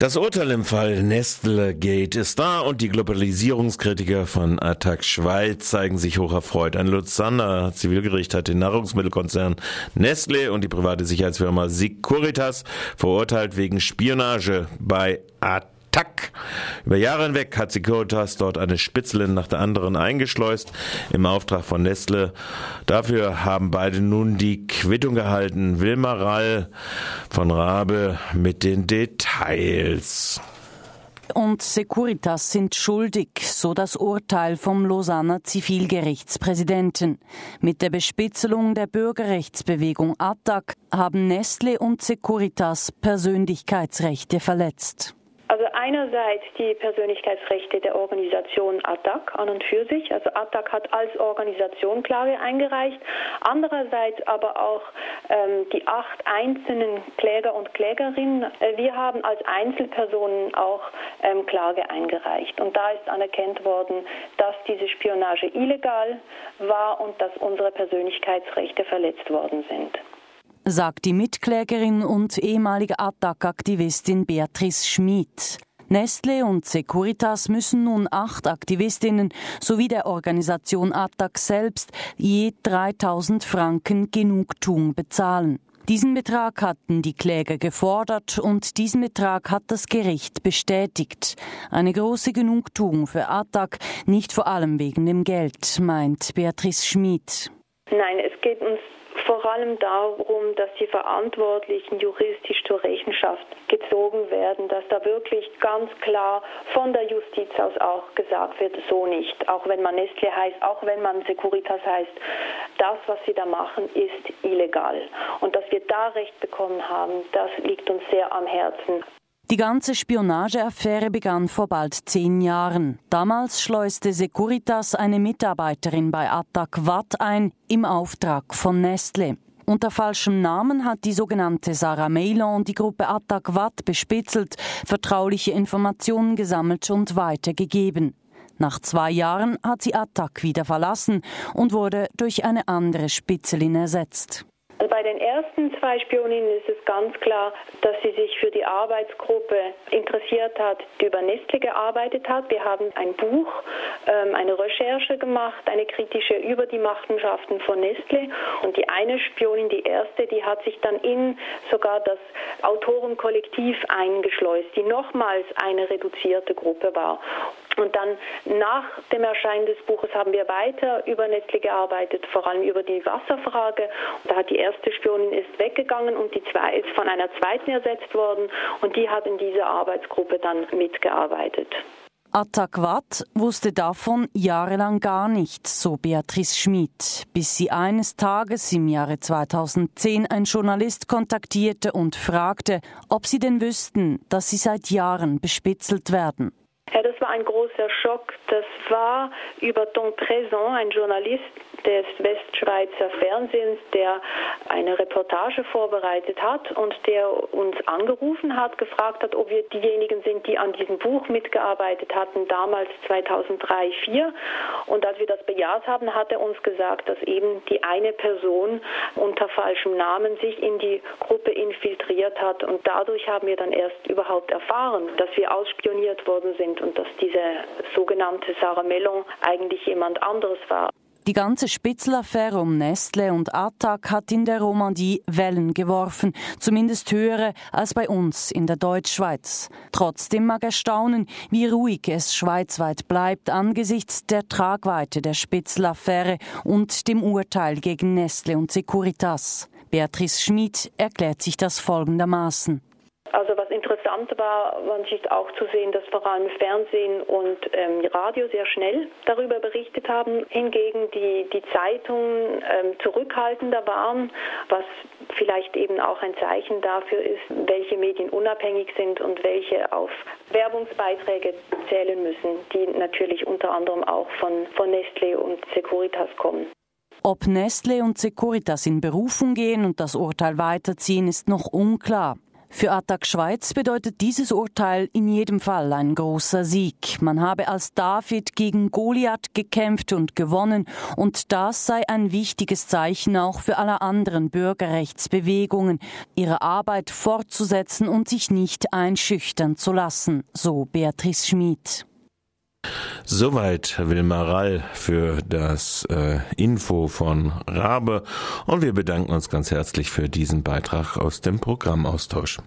Das Urteil im Fall Nestle Gate ist da und die Globalisierungskritiker von Attac Schweiz zeigen sich hoch erfreut. Ein Luzerner Zivilgericht hat den Nahrungsmittelkonzern Nestle und die private Sicherheitsfirma Securitas verurteilt wegen Spionage bei Attac. Tack. Über Jahre hinweg hat Securitas dort eine Spitzelin nach der anderen eingeschleust im Auftrag von Nestle. Dafür haben beide nun die Quittung gehalten. Wilma Rall von Rabe mit den Details und Securitas sind schuldig, so das Urteil vom Lausanner Zivilgerichtspräsidenten. Mit der Bespitzelung der Bürgerrechtsbewegung ATTAC haben Nestle und Securitas Persönlichkeitsrechte verletzt. Also einerseits die Persönlichkeitsrechte der Organisation ATTAC an und für sich. Also ATTAC hat als Organisation Klage eingereicht. Andererseits aber auch ähm, die acht einzelnen Kläger und Klägerinnen. Äh, wir haben als Einzelpersonen auch ähm, Klage eingereicht. Und da ist anerkannt worden, dass diese Spionage illegal war und dass unsere Persönlichkeitsrechte verletzt worden sind sagt die Mitklägerin und ehemalige Attac-Aktivistin Beatrice Schmid. Nestle und Securitas müssen nun acht Aktivistinnen sowie der Organisation Attac selbst je 3000 Franken Genugtuung bezahlen. Diesen Betrag hatten die Kläger gefordert und diesen Betrag hat das Gericht bestätigt. Eine große Genugtuung für Attac, nicht vor allem wegen dem Geld, meint Beatrice Schmid. Nein, es geht uns vor allem darum, dass die Verantwortlichen juristisch zur Rechenschaft gezogen werden, dass da wirklich ganz klar von der Justiz aus auch gesagt wird, so nicht. Auch wenn man Nestle heißt, auch wenn man Securitas heißt, das, was sie da machen, ist illegal. Und dass wir da Recht bekommen haben, das liegt uns sehr am Herzen. Die ganze Spionageaffäre begann vor bald zehn Jahren. Damals schleuste Securitas eine Mitarbeiterin bei Attac Watt ein im Auftrag von Nestle. Unter falschem Namen hat die sogenannte Sarah Meilon die Gruppe Attac Watt bespitzelt, vertrauliche Informationen gesammelt und weitergegeben. Nach zwei Jahren hat sie Attac wieder verlassen und wurde durch eine andere Spitzelin ersetzt. Bei den ersten zwei Spioninnen ist es ganz klar, dass sie sich für die Arbeitsgruppe interessiert hat, die über Nestle gearbeitet hat. Wir haben ein Buch, ähm, eine Recherche gemacht, eine kritische über die Machenschaften von Nestle. Und die eine Spionin, die erste, die hat sich dann in sogar das Autorenkollektiv eingeschleust, die nochmals eine reduzierte Gruppe war. Und dann nach dem Erscheinen des Buches haben wir weiter über Nestle gearbeitet, vor allem über die Wasserfrage. Da hat die erste Spionin ist weggegangen und die zwei ist von einer zweiten ersetzt worden und die hat in dieser Arbeitsgruppe dann mitgearbeitet. Attaquat wusste davon jahrelang gar nichts, so Beatrice Schmid, bis sie eines Tages im Jahre 2010 ein Journalist kontaktierte und fragte, ob sie denn wüssten, dass sie seit Jahren bespitzelt werden. War ein großer Schock. Das war über Tom Présent, ein Journalist des Westschweizer Fernsehens, der eine Reportage vorbereitet hat und der uns angerufen hat, gefragt hat, ob wir diejenigen sind, die an diesem Buch mitgearbeitet hatten, damals 2003, 2004. Und als wir das bejaht haben, hat er uns gesagt, dass eben die eine Person unter falschem Namen sich in die Gruppe infiltriert hat. Und dadurch haben wir dann erst überhaupt erfahren, dass wir ausspioniert worden sind und dass diese sogenannte Sarah Mellon eigentlich jemand anderes war. Die ganze Spitzelaffäre um Nestle und Attac hat in der Romandie Wellen geworfen, zumindest höhere als bei uns in der Deutschschweiz. Trotzdem mag erstaunen, wie ruhig es schweizweit bleibt angesichts der Tragweite der Spitzelaffäre und dem Urteil gegen Nestle und Securitas. Beatrice Schmid erklärt sich das folgendermaßen. Also interessant war, war natürlich auch zu sehen, dass vor allem Fernsehen und ähm, Radio sehr schnell darüber berichtet haben, hingegen die, die Zeitungen ähm, zurückhaltender waren, was vielleicht eben auch ein Zeichen dafür ist, welche Medien unabhängig sind und welche auf Werbungsbeiträge zählen müssen, die natürlich unter anderem auch von, von Nestle und Securitas kommen. Ob Nestle und Securitas in Berufung gehen und das Urteil weiterziehen, ist noch unklar. Für Attac Schweiz bedeutet dieses Urteil in jedem Fall ein großer Sieg. Man habe als David gegen Goliath gekämpft und gewonnen und das sei ein wichtiges Zeichen auch für alle anderen Bürgerrechtsbewegungen, ihre Arbeit fortzusetzen und sich nicht einschüchtern zu lassen, so Beatrice Schmid. Soweit Wilma Rall für das äh, Info von Rabe und wir bedanken uns ganz herzlich für diesen Beitrag aus dem Programmaustausch.